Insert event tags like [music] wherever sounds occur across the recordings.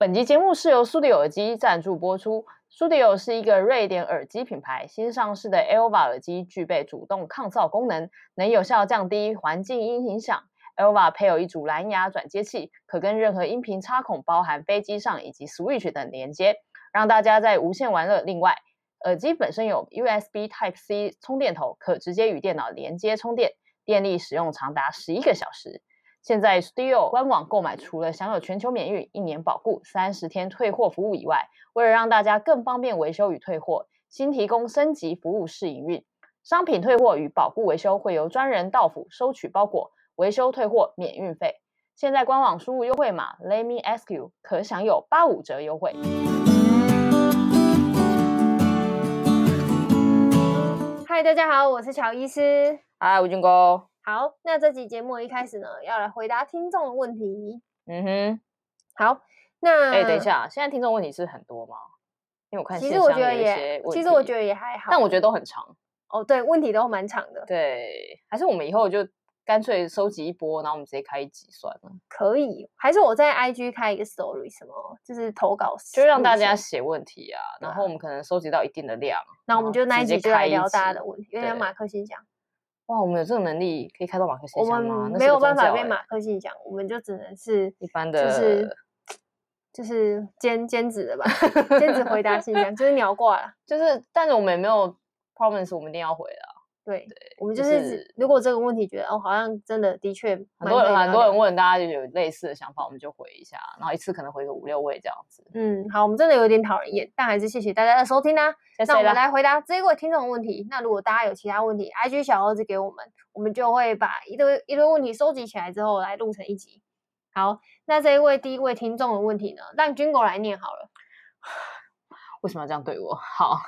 本集节目是由苏迪耳机赞助播出。苏迪尔是一个瑞典耳机品牌，新上市的 Elva 耳机具备主动抗噪功能，能有效降低环境音影响。Elva 配有一组蓝牙转接器，可跟任何音频插孔，包含飞机上以及 Switch 等连接，让大家在无线玩乐。另外，耳机本身有 USB Type C 充电头，可直接与电脑连接充电，电力使用长达十一个小时。现在 Steel 官网购买，除了享有全球免运、一年保固、三十天退货服务以外，为了让大家更方便维修与退货，新提供升级服务试营运。商品退货与保固维修会由专人到府收取包裹，维修退货免运费。现在官网输入优惠码 Let me ask you，可享有八五折优惠。嗨，大家好，我是乔医师。嗨，吴军哥。好，那这集节目一开始呢，要来回答听众的问题。嗯哼，好，那哎，等一下，现在听众问题是很多吗？因为我看其实我觉得也，其实我觉得也还好，但我觉得都很长。哦，对，问题都蛮长的。对，还是我们以后就干脆收集一波，然后我们直接开一集算了。可以，还是我在 IG 开一个 story，什么就是投稿，就让大家写问题啊，然后我们可能收集到一定的量，那我们就那一集就来聊大家的问题，有点马克信箱。哇，我们有这个能力可以开到马克信箱吗？我们没有办法被马克信箱，我们就只能是一般的，就是就是兼兼职的吧，兼职回答信箱，就是鸟挂了，[laughs] 就是，但是我们也没有 promise 我们一定要回啊。对，我们就是如果这个问题觉得哦，好像真的的确很多人很多人问，大家就有类似的想法，我们就回一下，然后一次可能回个五六位这样子。嗯，好，我们真的有点讨人厌，但还是谢谢大家的收听啦。那我们来回答这一位听众的问题。那如果大家有其他问题，IG 小盒子给我们，我们就会把一堆一堆问题收集起来之后来录成一集。好，那这一位第一位听众的问题呢，让军狗来念好了。[sighs] 为什么要这样对我？[laughs] 好，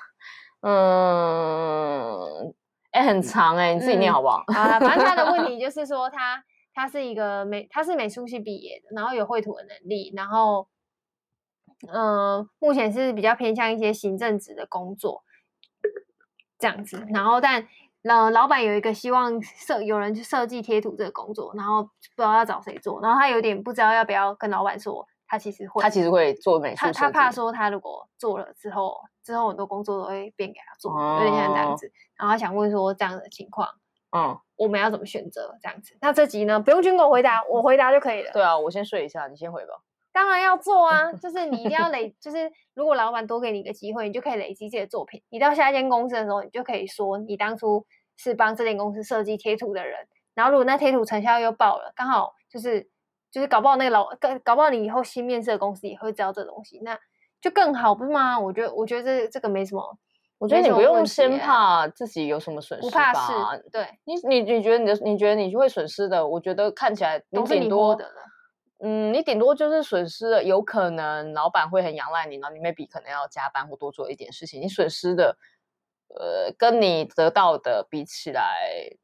嗯。哎、欸，很长哎、欸，你自己念好不好？嗯、好了，反正他的问题 [laughs] 就是说他，他他是一个美，他是美术系毕业的，然后有绘图的能力，然后，嗯、呃，目前是比较偏向一些行政职的工作，这样子。然后，但呃，老板有一个希望设有人去设计贴图这个工作，然后不知道要找谁做，然后他有点不知道要不要跟老板说。他其实会，他其实会做美术。他他怕说，他如果做了之后，之后很多工作都会变给他做，有点像这样子。然后他想问说，这样的情况，嗯，我们要怎么选择？这样子。那这集呢，不用军狗回答，我回答就可以了。对啊，我先睡一下，你先回吧。当然要做啊，[laughs] 就是你一定要累，就是如果老板多给你一个机会，你就可以累积这些作品。你到下一间公司的时候，你就可以说，你当初是帮这间公司设计贴图的人。然后如果那贴图成效又爆了，刚好就是。就是搞不好那个老搞搞不好你以后新面试的公司也会知道这东西，那就更好不是吗？我觉得我觉得这这个没什么，我觉得你不用先怕自己有什么损失吧，不怕是，对你你你觉得你的你觉得你就会损失的，我觉得看起来你顶多的，嗯，你顶多就是损失的，有可能老板会很仰赖你，然后你 maybe 可能要加班或多做一点事情，你损失的。呃，跟你得到的比起来，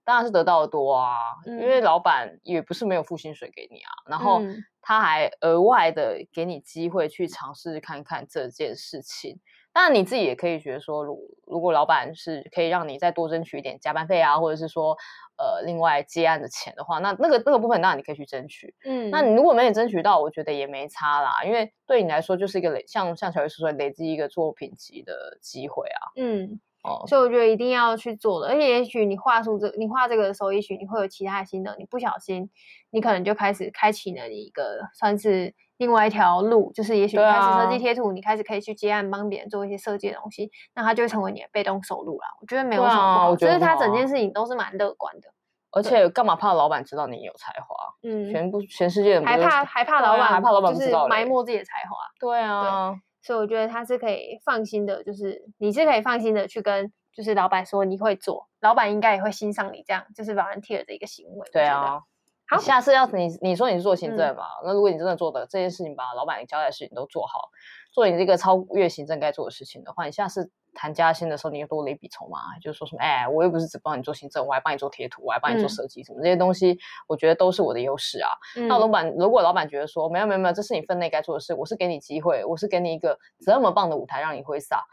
当然是得到的多啊。嗯、因为老板也不是没有付薪水给你啊，然后他还额外的给你机会去尝试看看这件事情。当然你自己也可以觉得说，如如果老板是可以让你再多争取一点加班费啊，或者是说呃另外接案的钱的话，那那个那个部分当然你可以去争取。嗯，那你如果没有争取到，我觉得也没差啦，因为对你来说就是一个累，像像乔医师说累积一个作品集的机会啊。嗯。所以我觉得一定要去做的，而且也许你画出这，你画这个的时候，也许你会有其他的心得，你不小心，你可能就开始开启了你一个算是另外一条路，就是也许开始设计贴图，啊、你开始可以去接案帮别人做一些设计的东西，那它就会成为你的被动收入了。我觉得没有什么不好，我觉得它整件事情都是蛮乐观的。而且干嘛怕老板知道你有才华？嗯，全部全世界人还怕还怕老板还怕老板知道埋没自己的才华？对啊。对所以我觉得他是可以放心的，就是你是可以放心的去跟就是老板说你会做，老板应该也会欣赏你这样就是 volunteer 的一个行为。对啊，好，下次要你你说你是做行政嘛，嗯、那如果你真的做的这件事情，把老板交代的事情都做好，做你这个超越行政该做的事情的话，你下次。谈加薪的时候，你又多了一笔筹码，就是说什么，哎，我又不是只帮你做行政，我还帮你做贴图，我还帮你做设计，什么、嗯、这些东西，我觉得都是我的优势啊。嗯、那老板，如果老板觉得说，没有没有没有，这是你分内该做的事，我是给你机会，我是给你一个这么棒的舞台让你挥洒，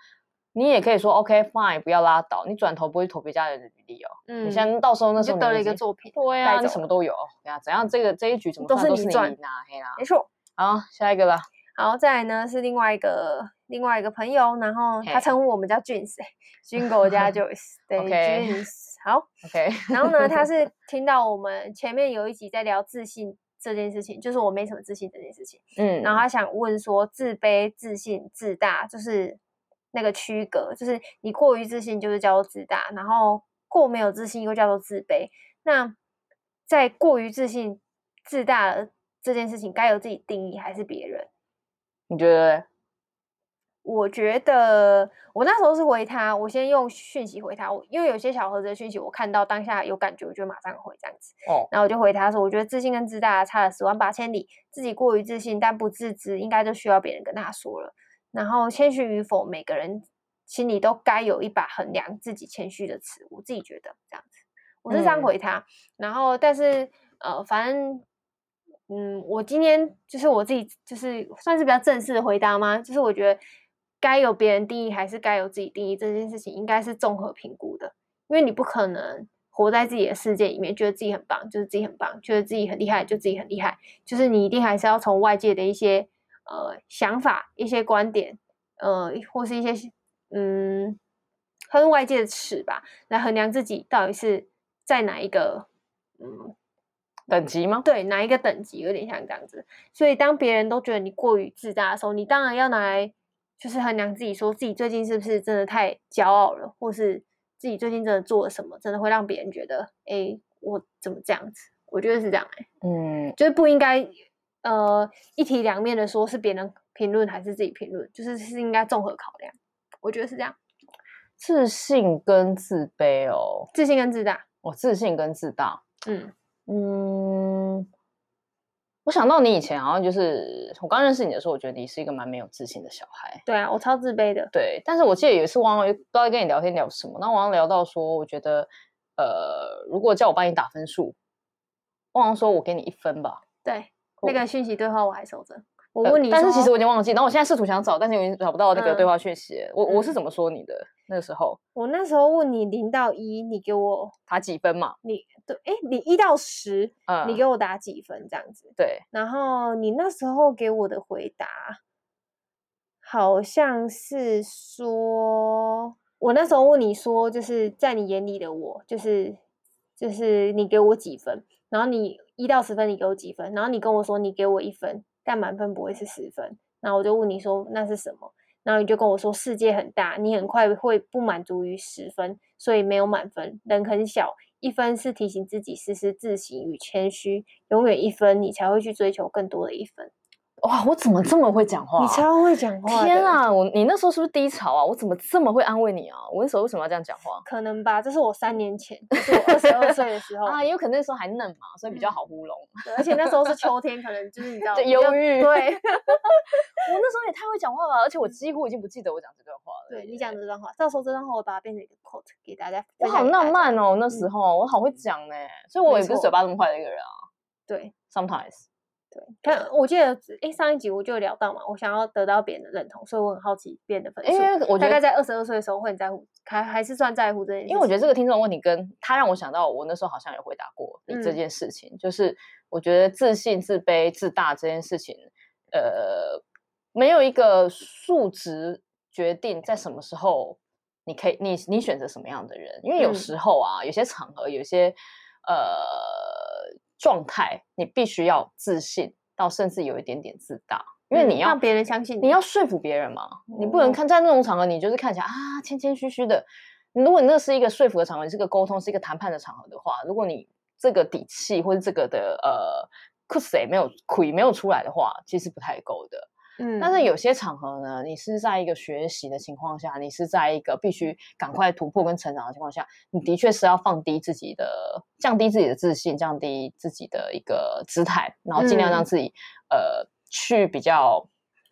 你也可以说 OK fine，不要拉倒，你转头不会投别家人的履历哦。嗯，你像到时候那时候你就得了一个作品，对啊，你什么都有，对啊，怎样这个这一局怎么算都是你赢啊，黑啦，没错。好，下一个吧。好，再来呢是另外一个另外一个朋友，然后他称呼我们叫俊士，军狗加 Joyce，对，俊士。好，OK。然后呢，他是 [laughs] 听到我们前面有一集在聊自信这件事情，就是我没什么自信这件事情。嗯，然后他想问说，自卑、自信、自大，就是那个区隔，就是你过于自信就是叫做自大，然后过没有自信又叫做自卑。那在过于自信、自大的这件事情，该由自己定义还是别人？你觉得？我觉得我那时候是回他，我先用讯息回他，因为有些小盒子的讯息我看到当下有感觉，我就马上回这样子。哦，然后我就回他说，我觉得自信跟自大差了十万八千里，自己过于自信但不自知，应该就需要别人跟他说了。然后谦虚与否，每个人心里都该有一把衡量自己谦虚的尺。我自己觉得这样子，我是这样回他。嗯、然后，但是呃，反正嗯，我今天就是我自己，就是算是比较正式的回答吗？就是我觉得。该由别人定义还是该由自己定义这件事情，应该是综合评估的。因为你不可能活在自己的世界里面，觉得自己很棒，就是自己很棒；觉得自己很厉害，就自己很厉害。就是你一定还是要从外界的一些呃想法、一些观点，呃，或是一些嗯，和外界的尺吧，来衡量自己到底是在哪一个嗯等级吗？对，哪一个等级有点像这样子。所以当别人都觉得你过于自大的时候，你当然要拿来。就是衡量自己，说自己最近是不是真的太骄傲了，或是自己最近真的做了什么，真的会让别人觉得，哎、欸，我怎么这样子？我觉得是这样、欸，哎，嗯，就是不应该，呃，一体两面的说，是别人评论还是自己评论，就是是应该综合考量。我觉得是这样，自信跟自卑哦，自信跟自大，哦，自信跟自大，嗯嗯。我想到你以前好像就是我刚认识你的时候，我觉得你是一个蛮没有自信的小孩。对啊，我超自卑的。对，但是我记得有一次忘了不知道跟你聊天聊什么，那我好像聊到说，我觉得呃，如果叫我帮你打分数，王王说我给你一分吧。对，那个讯息对话我还守着。我问你、呃，但是其实我已经忘记。然后我现在试图想找，但是我已经找不到那个对话讯息。嗯、我我是怎么说你的那个时候？我那时候问你零到一，你给我打几分嘛？你对，哎，你一到十，嗯，你给我打几分这样子？对。然后你那时候给我的回答，好像是说，我那时候问你说，就是在你眼里的我，就是就是你给我几分？然后你一到十分，你给我几分？然后你跟我说，你给我一分。但满分不会是十分，那我就问你说那是什么？然后你就跟我说世界很大，你很快会不满足于十分，所以没有满分。人很小，一分是提醒自己时时自省与谦虚，永远一分你才会去追求更多的一分。哇，我怎么这么会讲话？你超会讲话！天啊，我你那时候是不是低潮啊？我怎么这么会安慰你啊？我那时候为什么要这样讲话？可能吧，这是我三年前，[laughs] 就是我二十二岁的时候 [laughs] 啊，也有可能那时候还嫩嘛，所以比较好糊弄。对，而且那时候是秋天，可能就是你知道，[laughs] 忧郁。对，我那时候也太会讲话了，而且我几乎已经不记得我讲这段话了。对，你讲这段话，到时候这段话我把它变成一个 quote 给大家。我好浪漫哦，那时候我好会讲呢，所以我也不是嘴巴这么坏的一个人啊。对，sometimes。对，看，我记得哎，上一集我就聊到嘛，我想要得到别人的认同，所以我很好奇别人的分数。因为我觉得大概在二十二岁的时候会很在乎，还还是算在乎这件事。因为我觉得这个听众问题跟他让我想到，我那时候好像有回答过你这件事情，嗯、就是我觉得自信、自卑、自大这件事情，呃，没有一个数值决定在什么时候你可以你你选择什么样的人，因为有时候啊，嗯、有些场合，有些呃。状态，你必须要自信到甚至有一点点自大，因为你要、嗯、让别人相信你，你要说服别人嘛。嗯、你不能看在那种场合，你就是看起来啊谦谦虚虚的。如果你那是一个说服的场合，你是个沟通，是一个谈判的场合的话，如果你这个底气或者这个的呃，可谁没有亏没有出来的话，其实不太够的。嗯，但是有些场合呢，你是在一个学习的情况下，你是在一个必须赶快突破跟成长的情况下，你的确是要放低自己的，降低自己的自信，降低自己的一个姿态，然后尽量让自己、嗯、呃去比较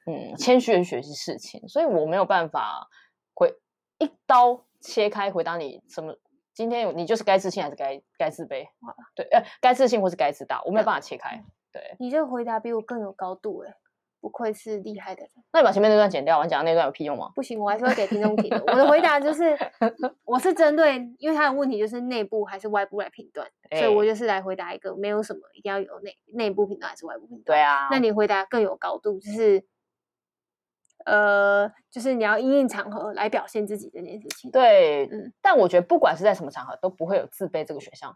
嗯谦虚的学习事情。所以我没有办法回一刀切开回答你什么，今天你就是该自信还是该该自卑？对，呃，该自信或是该自大，我没有办法切开。对，你这个回答比我更有高度哎。不愧是厉害的人。那你把前面那段剪掉，我讲的那段有屁用吗？不行，我还是会给听众听的。我的回答就是，[laughs] 我是针对，因为他的问题就是内部还是外部来评断，欸、所以我就是来回答一个没有什么一定要有内内部评断还是外部评断。对啊。那你回答更有高度，就是呃，就是你要因应场合来表现自己这件事情。对，嗯，但我觉得不管是在什么场合，都不会有自卑这个选项。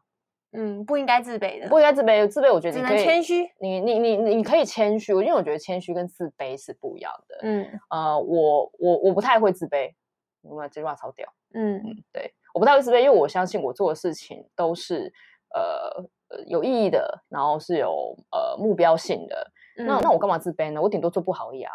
嗯，不应该自卑的，不应该自卑。自卑，我觉得你可以谦虚。你你你你可以谦虚，因为我觉得谦虚跟自卑是不一样的。嗯，呃，我我我不太会自卑，因为这句话超屌。嗯嗯，对，我不太会自卑，因为我相信我做的事情都是呃呃有意义的，然后是有呃目标性的。嗯、那那我干嘛自卑呢？我顶多做不好而已啊。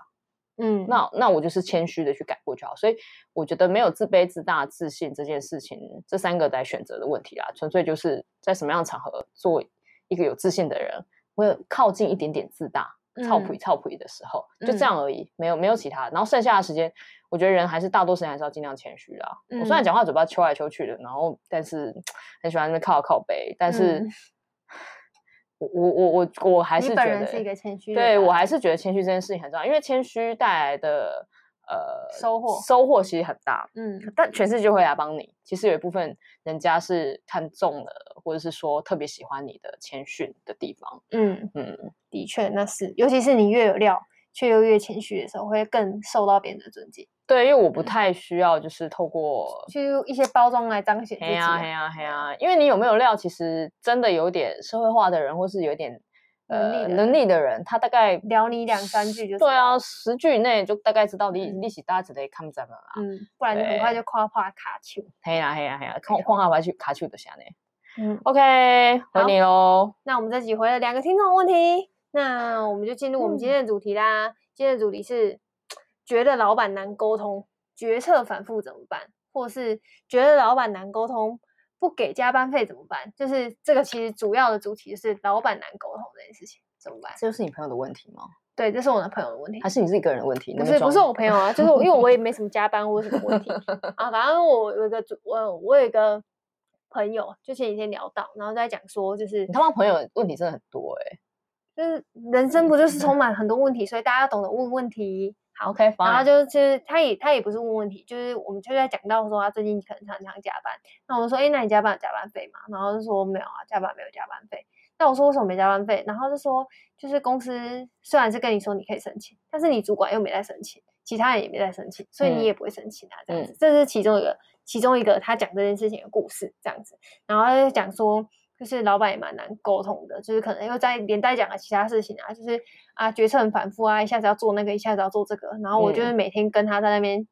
嗯，那那我就是谦虚的去改过就好。所以我觉得没有自卑、自大、自信这件事情，这三个来选择的问题啦，纯粹就是在什么样的场合做一个有自信的人，会靠近一点点自大、臭屁臭屁的时候，就这样而已，嗯、没有没有其他。然后剩下的时间，我觉得人还是大多时间还是要尽量谦虚啦。嗯、我虽然讲话嘴巴抽来抽去的，然后但是 [tsk] 很喜欢那边靠靠背，但是。嗯我我我我我还是觉得是一个谦虚，对我还是觉得谦虚这件事情很重要，因为谦虚带来的呃收获收获其实很大，嗯，但全世界会来帮你。其实有一部分人家是看中了，或者是说特别喜欢你的谦逊的地方，嗯嗯，的确那是，尤其是你越有料却又越谦虚的时候，会更受到别人的尊敬。对，因为我不太需要，就是透过去一些包装来彰显自己。嘿呀嘿呀嘿呀，因为你有没有料，其实真的有点社会化的人，或是有点能力呃能力的人，他大概聊你两三句就对啊，十句以内就大概知道你利息大家只得看怎么啦。嗯，不然你很快就夸夸卡丘。嘿呀嘿呀嘿呀，夸夸下回去卡丘的下呢。嗯，OK，回你喽。那我们这集回了两个听众问题，那我们就进入我们今天的主题啦。嗯、今天的主题是。觉得老板难沟通，决策反复怎么办？或是觉得老板难沟通，不给加班费怎么办？就是这个其实主要的主题是老板难沟通这件事情怎么办？这就是你朋友的问题吗？对，这是我的朋友的问题，还是你自己个人的问题？不是，不是我朋友啊，就是因为我也没什么加班或什么问题 [laughs] 啊。反正我有一个主，我我有一个朋友，就前几天聊到，然后在讲说，就是你他妈朋友问题真的很多哎、欸，就是人生不就是充满很多问题，所以大家要懂得问问题。好 OK，然后就是，其实他也他也不是问问题，就是我们就在讲到说他最近可能常常加班。那我们说，哎，那你加班有加班费吗？然后就说没有啊，加班没有加班费。那我说为什么没加班费？然后就说，就是公司虽然是跟你说你可以申请，但是你主管又没在申请，其他人也没在申请，所以你也不会申请啊。这样子，这是其中一个其中一个他讲这件事情的故事，这样子。然后他就讲说。就是老板也蛮难沟通的，就是可能又在连带讲了其他事情啊，就是啊决策很反复啊，一下子要做那个，一下子要做这个，然后我就是每天跟他在那边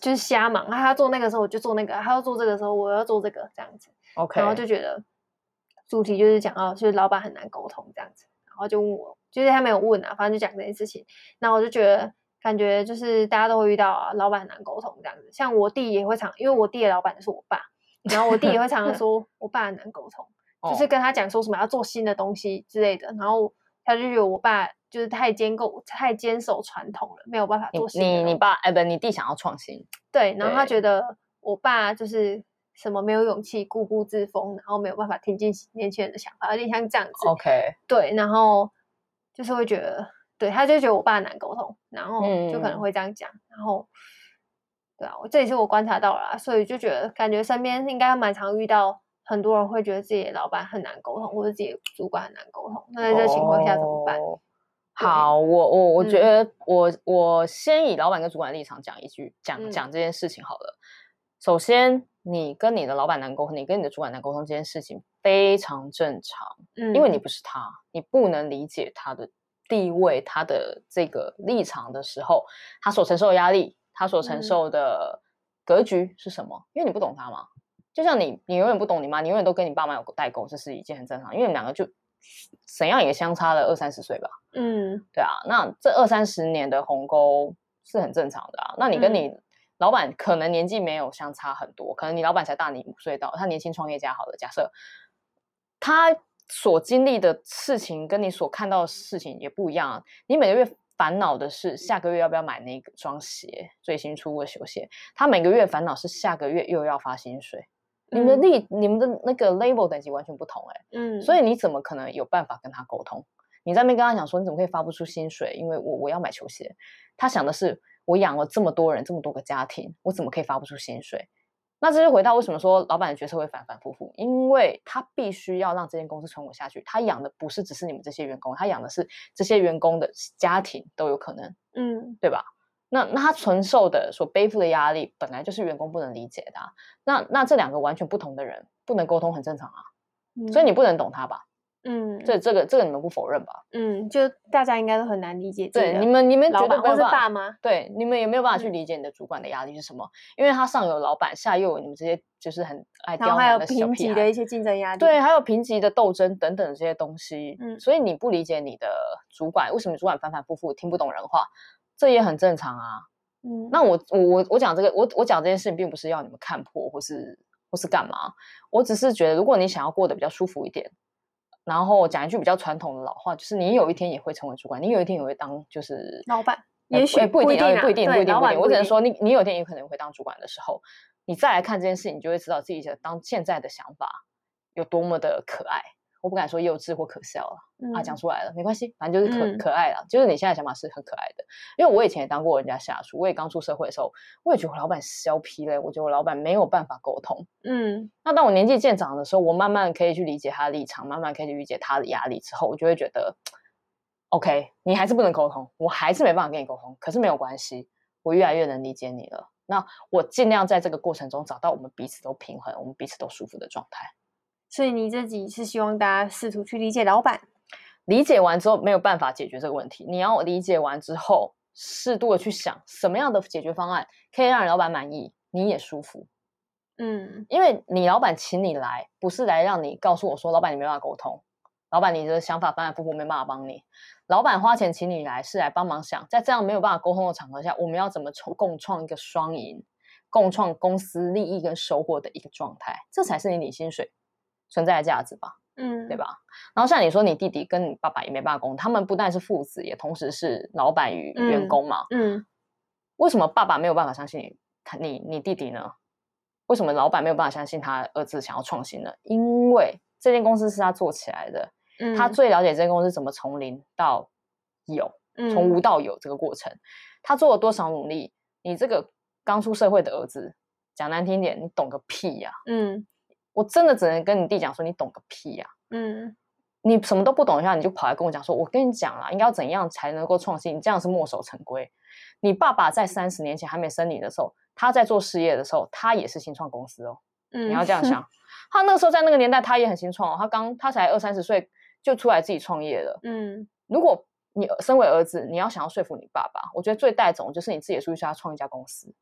就是瞎忙，啊他做那个时候我就做那个，他要做这个时候我要做这个这样子，OK，然后就觉得主题就是讲到就是老板很难沟通这样子，然后就问我，就是他没有问啊，反正就讲这件事情，那我就觉得感觉就是大家都会遇到啊，老板很难沟通这样子，像我弟也会常，因为我弟的老板就是我爸。然后我弟也会常常 [laughs] 说，我爸很难沟通，就是跟他讲说什么要做新的东西之类的，然后他就觉得我爸就是太坚固、太坚守传统了，没有办法做新的。你你爸哎不，你弟想要创新。对，然后他觉得我爸就是什么没有勇气、固步自封，然后没有办法听进年轻人的想法，有点像这样子。OK。对，然后就是会觉得，对，他就觉得我爸难沟通，然后就可能会这样讲，嗯、然后。对啊，我这也是我观察到了，所以就觉得感觉身边应该蛮常遇到很多人会觉得自己的老板很难沟通，或者自己的主管很难沟通。那在这情况下怎么办？哦、好，我我我觉得我、嗯、我先以老板跟主管的立场讲一句，讲讲这件事情好了。嗯、首先，你跟你的老板难沟通，你跟你的主管难沟通这件事情非常正常，嗯，因为你不是他，你不能理解他的地位、他的这个立场的时候，他所承受的压力。他所承受的格局是什么？嗯、因为你不懂他嘛，就像你，你永远不懂你妈，你永远都跟你爸妈有代沟，这是一件很正常。因为你们两个就怎样也相差了二三十岁吧。嗯，对啊，那这二三十年的鸿沟是很正常的啊。那你跟你老板可能年纪没有相差很多，可能你老板才大你五岁到，他年轻创业家，好了，假设他所经历的事情跟你所看到的事情也不一样啊。你每个月。烦恼的是下个月要不要买那个双鞋，最新出的球鞋。他每个月烦恼是下个月又要发薪水。嗯、你们的利，你们的那个 label 等级完全不同哎、欸。嗯，所以你怎么可能有办法跟他沟通？你在那边跟他讲说，你怎么可以发不出薪水？因为我我要买球鞋。他想的是，我养了这么多人，这么多个家庭，我怎么可以发不出薪水？那这就回到为什么说老板的决策会反反复复，因为他必须要让这间公司存活下去。他养的不是只是你们这些员工，他养的是这些员工的家庭都有可能，嗯，对吧？那那他承受的所背负的压力，本来就是员工不能理解的啊。那那这两个完全不同的人不能沟通，很正常啊。嗯、所以你不能懂他吧？嗯，这这个这个你们不否认吧？嗯，就大家应该都很难理解。对，你们你们绝对不是爸妈，对，你们也没有办法去理解你的主管的压力是什么，嗯、因为他上有老板，下又有你们这些就是很爱刁难的小屁孩，还有评级的一些竞争压力，对，还有评级的斗争等等这些东西。嗯，所以你不理解你的主管，为什么主管反反复复听不懂人话，这也很正常啊。嗯，那我我我我讲这个，我我讲这件事情，并不是要你们看破，或是或是干嘛，我只是觉得，如果你想要过得比较舒服一点。然后讲一句比较传统的老话，就是你有一天也会成为主管，你有一天也会当就是老板，也许不一定，不一定，不一定，不一定。我只能说，你你有一天也可能会当主管的时候，你再来看这件事情，你就会知道自己的当现在的想法有多么的可爱。我不敢说幼稚或可笑了，嗯、啊，讲出来了没关系，反正就是可、嗯、可爱了。就是你现在想法是很可爱的，因为我以前也当过人家下属，我也刚出社会的时候，我也觉得我老板削皮嘞，我觉得我老板没有办法沟通。嗯，那当我年纪渐长的时候，我慢慢可以去理解他的立场，慢慢可以去理解他的压力之后，我就会觉得，OK，你还是不能沟通，我还是没办法跟你沟通，可是没有关系，我越来越能理解你了。那我尽量在这个过程中找到我们彼此都平衡、我们彼此都舒服的状态。所以你自己是希望大家试图去理解老板，理解完之后没有办法解决这个问题。你要理解完之后，适度的去想什么样的解决方案可以让老板满意，你也舒服。嗯，因为你老板请你来，不是来让你告诉我说，老板你没办法沟通，老板你的想法反反复复没办法帮你。老板花钱请你来是来帮忙想，在这样没有办法沟通的场合下，我们要怎么共创一个双赢，共创公司利益跟收获的一个状态，这才是你领薪水存在的价值吧，嗯，对吧？然后像你说，你弟弟跟你爸爸也没办法沟通，他们不但是父子，也同时是老板与员工嘛，嗯，嗯，为什么爸爸没有办法相信你？你你弟弟呢？为什么老板没有办法相信他儿子想要创新呢？因为这间公司是他做起来的，嗯，他最了解这间公司怎么从零到有，嗯，从无到有这个过程，他做了多少努力？你这个刚出社会的儿子，讲难听点，你懂个屁呀，啊，嗯。我真的只能跟你弟讲说，你懂个屁呀！嗯，你什么都不懂一下，你就跑来跟我讲说，我跟你讲啦，应该要怎样才能够创新？你这样是墨守成规。你爸爸在三十年前还没生你的时候，他在做事业的时候，他也是新创公司哦。嗯，你要这样想，[laughs] 他那个时候在那个年代，他也很新创哦。他刚他才二三十岁就出来自己创业了。嗯，如果你身为儿子，你要想要说服你爸爸，我觉得最带种就是你自己出去要创一家公司。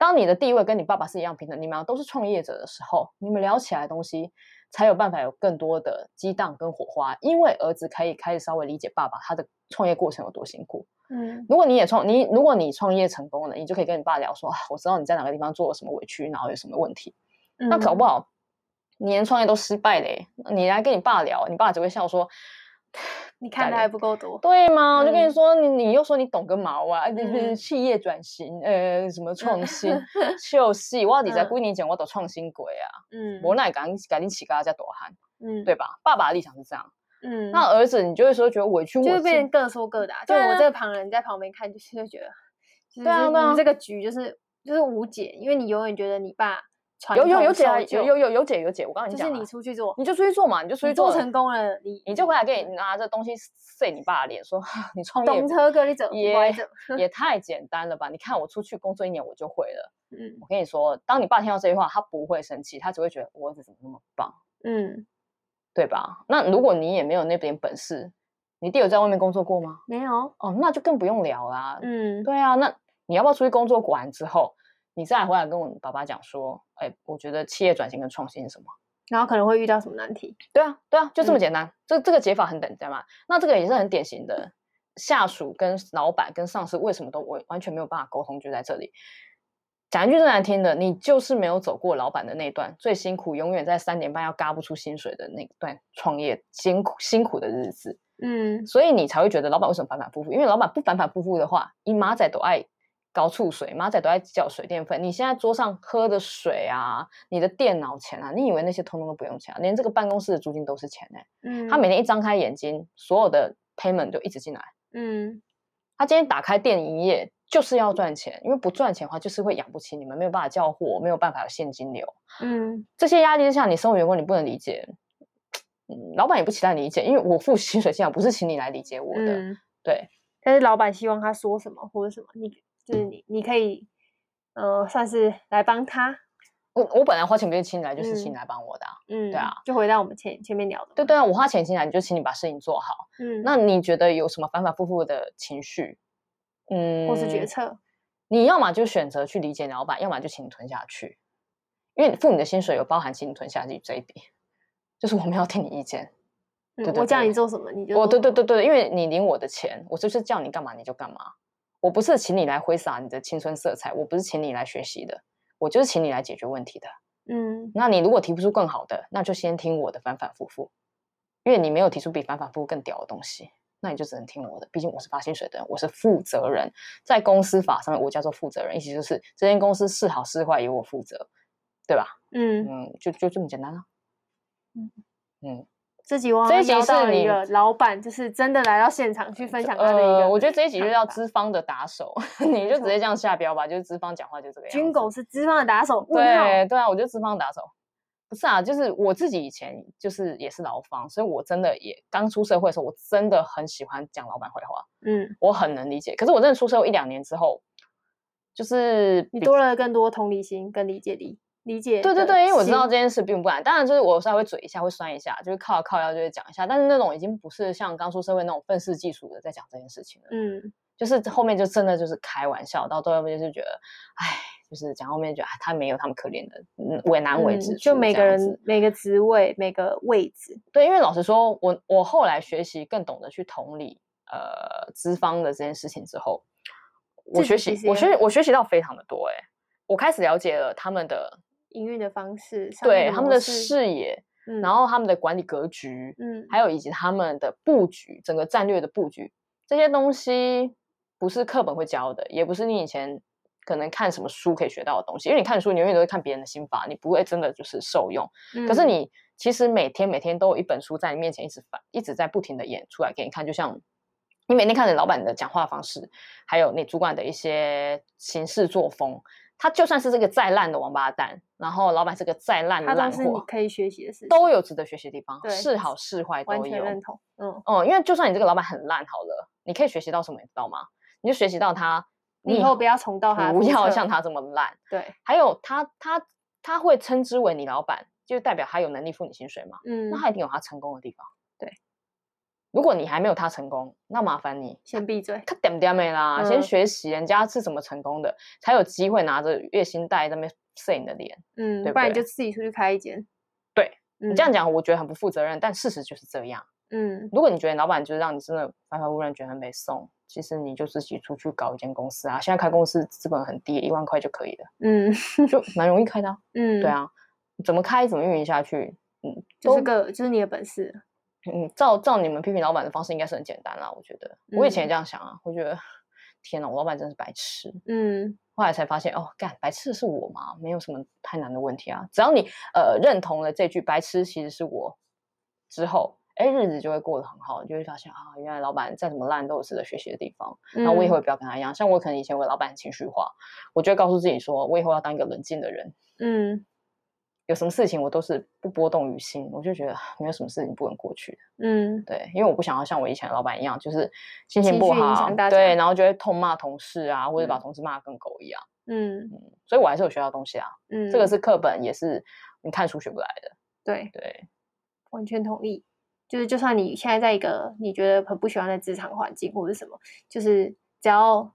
当你的地位跟你爸爸是一样平等，你们俩都是创业者的时候，你们聊起来的东西才有办法有更多的激荡跟火花。因为儿子可以开始稍微理解爸爸他的创业过程有多辛苦。嗯，如果你也创你，如果你创业成功了，你就可以跟你爸聊说，啊，我知道你在哪个地方做了什么委屈，然后有什么问题。嗯，那搞不好你连创业都失败嘞，你来跟你爸聊，你爸只会笑说。你看的还不够多，对吗？我就跟你说，你你又说你懂个毛啊！嗯、企业转型，呃，什么创新，[laughs] 就是我底在归你讲，我都创新鬼啊！嗯，我那也赶紧赶紧起个家多汗，嗯，对吧？爸爸的立场是这样，嗯，那儿子你就会说觉得委屈，就会变成各说各的、啊。对我这个旁人在旁边看，就是就觉得，对啊你们这个局就是就是无解，因为你永远觉得你爸。有有有姐啊，有有有有解有姐。我刚刚你讲，就是你出去做，你就出去做嘛，你就出去做，做成功了，你你就回来给你拿着东西塞你爸的脸，说 [laughs] 你创业，懂车哥你走也也太简单了吧？你看我出去工作一年我就会了。[laughs] 嗯，我跟你说，当你爸听到这句话，他不会生气，他只会觉得我儿子怎么那么棒，嗯，对吧？那如果你也没有那点本事，你弟有在外面工作过吗？没有。哦，那就更不用聊啦。嗯，对啊，那你要不要出去工作完之后？你再回来跟我爸爸讲说，哎、欸，我觉得企业转型跟创新是什么？然后可能会遇到什么难题？对啊，对啊，就这么简单。嗯、这这个解法很简单嘛。那这个也是很典型的，下属跟老板跟上司为什么都完完全没有办法沟通，就在这里。讲一句最难听的，你就是没有走过老板的那段最辛苦，永远在三点半要嘎不出薪水的那段创业辛苦辛苦的日子。嗯，所以你才会觉得老板为什么反反复复？因为老板不反反复复的话，你马仔都爱。高处水，马仔都在缴水电费。你现在桌上喝的水啊，你的电脑钱啊，你以为那些通通都不用钱啊？连这个办公室的租金都是钱呢。嗯，他每天一张开眼睛，所有的 payment 就一直进来。嗯，他今天打开店营业就是要赚钱，因为不赚钱的话就是会养不起你们，没有办法叫货，没有办法有现金流。嗯，这些压力之下，你身为员工你不能理解，嗯，老板也不期待理解，因为我付薪水现在不是请你来理解我的。嗯，对。但是老板希望他说什么或者什么，你。就是你你可以呃算是来帮他。我我本来花钱给你请你来，就是请你来帮我的、啊，嗯，对啊，就回到我们前前面聊的，对对啊，我花钱请你来，你就请你把事情做好，嗯，那你觉得有什么反反复复的情绪，嗯，或是决策，你要么就选择去理解老板，要么就请你吞下去，因为付你的薪水有包含请你吞下去这一笔，就是我们要听你意见，嗯、对，对，对，我叫你做什么你就，我对对对对，因为你领我的钱，我就是叫你干嘛你就干嘛，我不是请你来挥洒你的青春色彩，我不是请你来学习的。我就是请你来解决问题的，嗯，那你如果提不出更好的，那就先听我的反反复复，因为你没有提出比反反复复更屌的东西，那你就只能听我的。毕竟我是发薪水的人，我是负责人，在公司法上面我叫做负责人，意思就是这间公司是好是坏由我负责，对吧？嗯嗯，就就这么简单啊。嗯嗯。这集我这一集是一个老板，就是真的来到现场去分享他的一个、呃。我觉得这一集就叫资方的打手，你就直接这样下标吧，就是资方讲话就这个样子。军狗是资方的打手，对对啊，我觉得资方的打手。不是啊，就是我自己以前就是也是劳方，所以我真的也刚出社会的时候，我真的很喜欢讲老板坏话。嗯，我很能理解。可是我真的出社会一两年之后，就是你多了更多同理心跟理解力。理解对对对，因为我知道这件事并不难，当然就是我稍微嘴一下会酸一下，就是靠靠腰就会讲一下，但是那种已经不是像刚出社会那种愤世嫉俗的在讲这件事情了。嗯，就是后面就真的就是开玩笑，到最后面就是觉得，哎，就是讲后面觉得他没有他们可怜的为难为之、嗯。就每个人每个职位每个位置，对，因为老实说，我我后来学习更懂得去同理呃资方的这件事情之后，我学习我学我学习到非常的多哎、欸，我开始了解了他们的。营运的方式，对他们的视野，嗯，然后他们的管理格局，嗯，还有以及他们的布局，整个战略的布局，这些东西不是课本会教的，也不是你以前可能看什么书可以学到的东西。因为你看书，你永远都会看别人的心法，你不会真的就是受用。嗯，可是你其实每天每天都有一本书在你面前一直翻，一直在不停的演出来给你看，就像你每天看着老板的讲话方式，还有你主管的一些行事作风。他就算是这个再烂的王八蛋，然后老板是个再烂的烂货，他都是你可以学习的事情，都有值得学习的地方，是好是坏都有。完全认同，嗯哦、嗯，因为就算你这个老板很烂好了，你可以学习到什么，你知道吗？你就学习到他，你以后不要重蹈他，不要像他这么烂。对，还有他他他会称之为你老板，就代表他有能力付你薪水嘛。嗯，那他一定有他成功的地方。对。如果你还没有他成功，那麻烦你先闭嘴，他点点没啦，嗯、先学习人家是怎么成功的，才有机会拿着月薪袋在那边塞你的脸，嗯，对不对？不然你就自己出去开一间。对、嗯、你这样讲，我觉得很不负责任，但事实就是这样。嗯，如果你觉得老板就是让你真的反反复覆觉得很没送，其实你就自己出去搞一间公司啊。现在开公司资本很低，一万块就可以了，嗯，[laughs] 就蛮容易开的、啊。嗯，对啊，怎么开怎么运营下去，嗯，就是个就是你的本事。嗯，照照你们批评老板的方式，应该是很简单啦。我觉得，我以前也这样想啊。嗯、我觉得，天哪，我老板真是白痴。嗯，后来才发现，哦，干白痴的是我吗？没有什么太难的问题啊。只要你呃认同了这句“白痴其实是我”之后，哎，日子就会过得很好。你就会发现啊，原来老板再怎么烂都有值得学习的地方。那、嗯、我以后也不要跟他一样。像我可能以前我老板很情绪化，我就会告诉自己说，我以后要当一个冷静的人。嗯。有什么事情我都是不波动于心，我就觉得没有什么事情不能过去的。嗯，对，因为我不想要像我以前的老板一样，就是心情不好，对，然后就会痛骂同事啊，或者把同事骂得跟狗一样。嗯嗯，所以我还是有学到东西啊。嗯，这个是课本，也是你看书学不来的。对对，完全同意。就是就算你现在在一个你觉得很不喜欢的职场环境或者什么，就是只要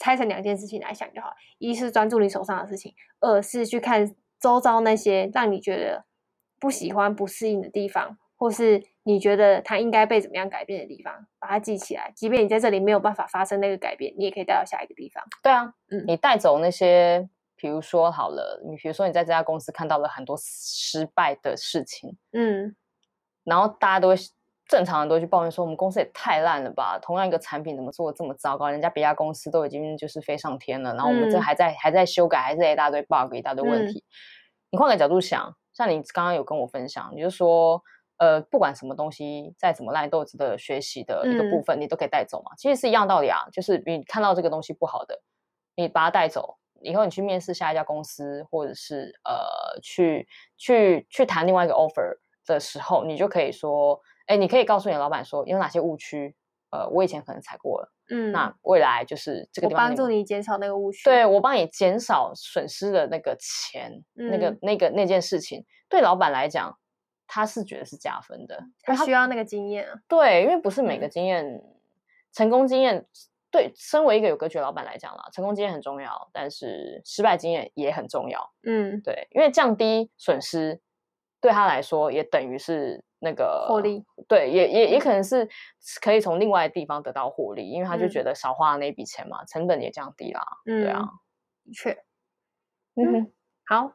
拆成两件事情来想就好：一是专注你手上的事情，二是去看。周遭那些让你觉得不喜欢、不适应的地方，或是你觉得它应该被怎么样改变的地方，把它记起来。即便你在这里没有办法发生那个改变，你也可以带到下一个地方。对啊，嗯，你带走那些，比如说好了，你比如说你在这家公司看到了很多失败的事情，嗯，然后大家都会。正常人都去抱怨说，我们公司也太烂了吧！同样一个产品怎么做的这么糟糕？人家别家公司都已经就是飞上天了，然后我们这还在、嗯、还在修改，还是一大堆 bug，一大堆问题。嗯、你换个角度想，像你刚刚有跟我分享，你就说，呃，不管什么东西再怎么烂，都有值得学习的一个部分，嗯、你都可以带走嘛。其实是一样道理啊，就是你看到这个东西不好的，你把它带走，以后你去面试下一家公司，或者是呃，去去去谈另外一个 offer 的时候，你就可以说。哎，你可以告诉你的老板说有哪些误区，呃，我以前可能踩过了，嗯，那未来就是这个地方帮助你减少那个误区，对，我帮你减少损失的那个钱，嗯、那个那个那件事情，对老板来讲，他是觉得是加分的，他需要那个经验啊，对，因为不是每个经验、嗯、成功经验，对，身为一个有格局的老板来讲啦，成功经验很重要，但是失败经验也很重要，嗯，对，因为降低损失对他来说也等于是。那个获利，对，也也也可能是可以从另外的地方得到获利，因为他就觉得少花那笔钱嘛，嗯、成本也降低啦。嗯，对啊，的确。嗯哼，好，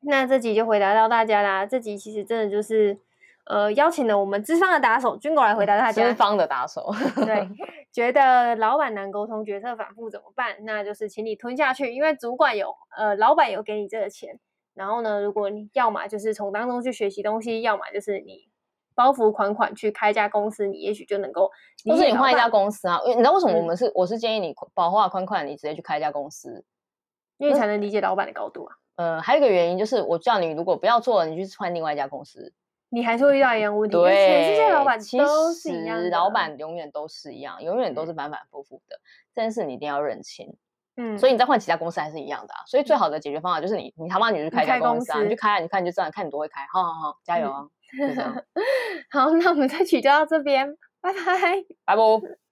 那这集就回答到大家啦。这集其实真的就是，呃，邀请了我们资方的打手 Jingle 来回答大家。资方的打手，对，觉得老板难沟通，决策反复怎么办？那就是请你吞下去，因为主管有，呃，老板有给你这个钱。然后呢，如果你要么就是从当中去学习东西，要么就是你包袱款款去开一家公司，你也许就能够。不是你换一家公司啊？你知道为什么我们是、嗯、我是建议你包袱款款，你直接去开一家公司，因为才能理解老板的高度啊。呃，还有一个原因就是，我叫你如果不要做了，你去换另外一家公司，你还是会遇到一样问题。对，全世界老板都是一样，其实老板永远都是一样，永远都是反反复复的。这件事你一定要认清。嗯，所以你再换其他公司还是一样的啊。所以最好的解决方法就是你，你他妈你去开一家公司啊，你，你去开啊，你看你就这样，看你多会开。好好好，加油啊！嗯、[laughs] 好，那我们这期就到这边，拜拜，拜拜。